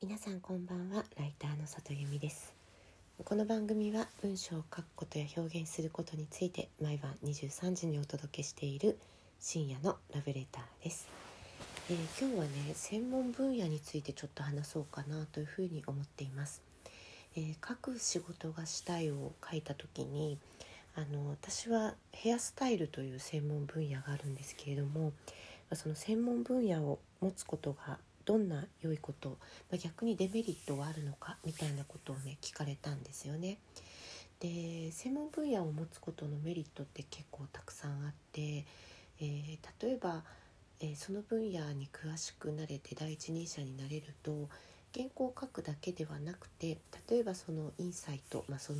皆さんこんばんは。ライターの里由美です。この番組は文章を書くことや表現することについて毎晩23時にお届けしている深夜のラブレターです、えー、今日はね専門分野についてちょっと話そうかなというふうに思っています、えー、書く仕事がしたいを書いた時にあの私はヘアスタイルという専門分野があるんですけれどもその専門分野を持つことがどんな良いこと、まあ、逆にデメリットはあるのかみたいなことをね聞かれたんですよね。で専門分野を持つことのメリットって結構たくさんあって、えー、例えば、えー、その分野に詳しくなれて第一人者になれると原稿を書くだけではなくて例えばそのインサイト、まあ、その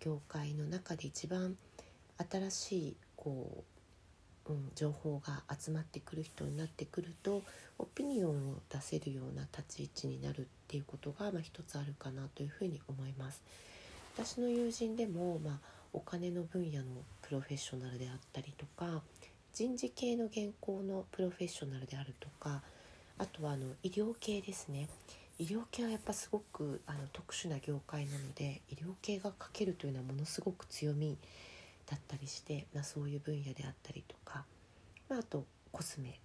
業界の中で一番新しいこううん、情報が集まってくる人になってくるとオピニオンを出せるような立ち位置になるっていうことが、まあ、一つあるかなというふうに思います。私の友人でも、まあ、お金の分野のプロフェッショナルであったりとか人事系の原稿のプロフェッショナルであるとかあとはあの医療系ですね医療系はやっぱすごくあの特殊な業界なので医療系が書けるというのはものすごく強みだったりして、まあ、そういう分野であったりとか、まあ、あとコスメ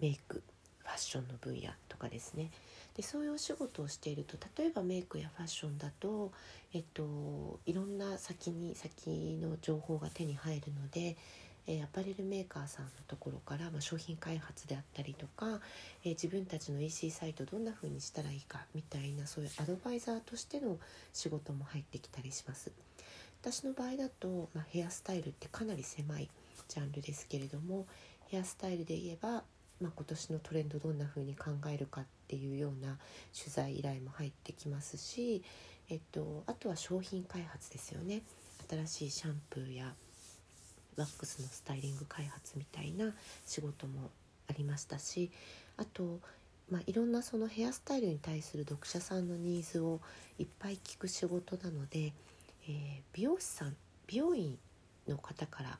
メイクファッションの分野とかですねでそういうお仕事をしていると例えばメイクやファッションだと、えっと、いろんな先に先の情報が手に入るので、えアパレルメーカーさんのところから、まあ、商品開発であったりとか、え自分たちの EC サイトどんな風にしたらいいかみたいなそういうアドバイザーとしての仕事も入ってきたりします。私の場合だと、まあ、ヘアスタイルってかなり狭いジャンルですけれどもヘアスタイルで言えば、まあ、今年のトレンドどんな風に考えるかっていうような取材依頼も入ってきますし、えっと、あとは商品開発ですよね。新しいシャンプーやワックスのスタイリング開発みたいな仕事もありましたしあと、まあ、いろんなそのヘアスタイルに対する読者さんのニーズをいっぱい聞く仕事なのでえ、美容師さん美容院の方から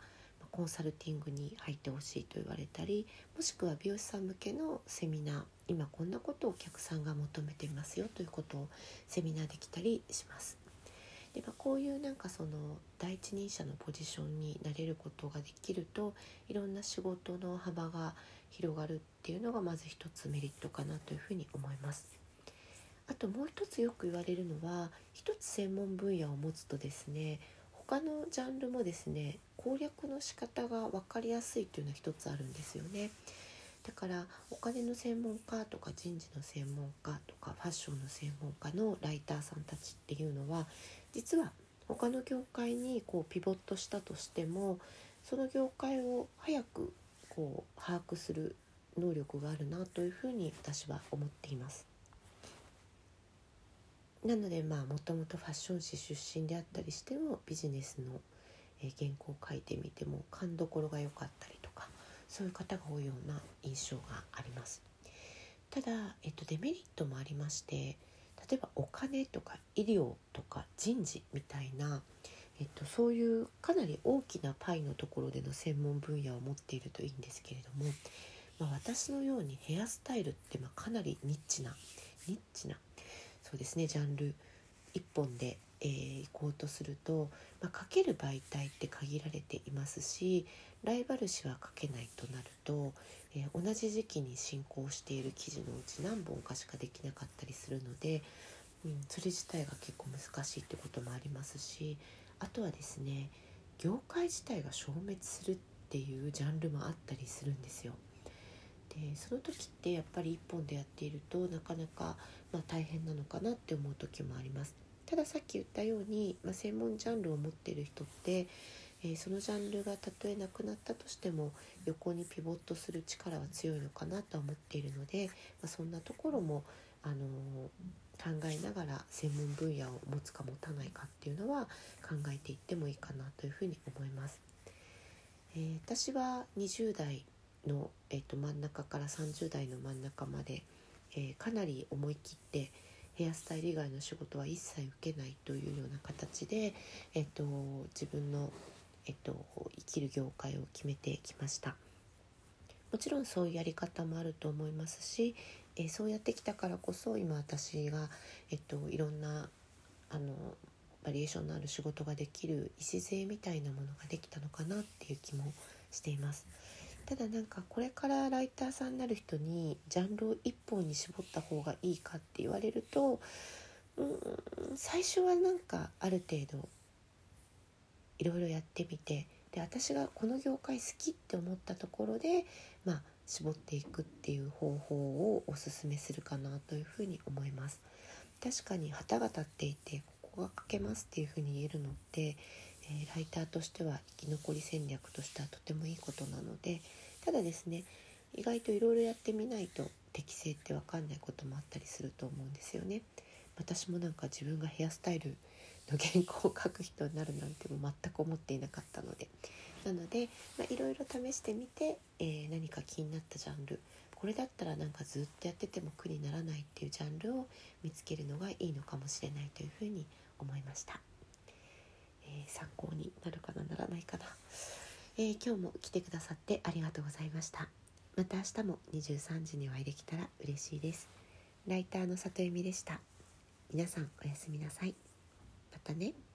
コンサルティングに入ってほしいと言われたりもしくは美容師さん向けのセミナー今こんなことをお客さんが求めていますよということをセミナーできたりします。でまあ、こういうなんかその第一人者のポジションになれることができるといろんな仕事の幅が広がるっていうのがまず一つメリットかなというふうに思います。あともう一つよく言われるのは一つ専門分野を持つとですね他のジャンルもですね攻略の仕方が分かりやすいというのは一つあるんですよね。だからお金の専門家とか人事の専門家とかファッションの専門家のライターさんたちっていうのは実は他の業界にこうピボットしたとしてもその業界を早くこう把握する能力があるなというふうに私は思っています。なのでまあもともとファッション誌出身であったりしてもビジネスの、原稿を書いてみても勘どころが良かったりとかそういう方が多いような印象があります。ただ、えっと、デメリットもありまして例えばお金とか医療とか人事みたいな、えっと、そういうかなり大きなパイのところでの専門分野を持っているといいんですけれども、まあ、私のようにヘアスタイルってまあかなりニッチなニッチなそうですねジャンル1本で、えー、行こうとすると、まあ、書ける媒体って限られていますしライバル誌は書けないとなると、えー、同じ時期に進行している記事のうち何本かしかできなかったりするので、うん、それ自体が結構難しいってこともありますしあとはですね業界自体が消滅するっていうジャンルもあったりするんですよ。でその時ってやっぱり一本でやっているとなかなか、まあ、大変なのかなって思う時もあります。たださっき言ったように、まあ、専門ジャンルを持っている人って、えー、そのジャンルがたとえなくなったとしても横にピボットする力は強いのかなとは思っているので、まあ、そんなところも、あのー、考えながら専門分野を持つか持たないかっていうのは考えていってもいいかなというふうに思います。えー、私は20代の、えー、と真ん中から30代の真ん中まで、えー、かなり思い切ってヘアスタイル以外の仕事は一切受けないというような形で、えーと、自分の、えーと、生きる業界を決めてきました。もちろんそういうやり方もあると思いますし、えー、そうやってきたからこそ今私が、えっと、いろんなあのバリエーションのある仕事ができる礎みたいなものができたのかなっていう気もしています。ただなんかこれからライターさんになる人にジャンルを一本に絞った方がいいかって言われるとうん最初はなんかある程度いろいろやってみてで私がこの業界好きって思ったところでまあ絞っていくっていう方法をおすすめするかなというふうに思います。確かに旗が立っていてここが書けますっていうふうに言えるのって、えー、ライターとしては生き残り戦略としてはとてもいいことなのでただですね意外といろいろやってみないと適性って分かんないこともあったりすると思うんですよね。私もなんか自分がヘアスタイルの原稿を書く人になるなんても全く思っていなかったので。なのでいろいろ試してみて、えー、何か気になったジャンル。これだったらなんかずっとやってても苦にならないっていうジャンルを見つけるのがいいのかもしれないというふうに思いました、えー、参考になるかなならないかな、えー、今日も来てくださってありがとうございました。また明日も23時にお会いできたら嬉しいです。ライターの里由美でした。皆さんおやすみなさい。またね。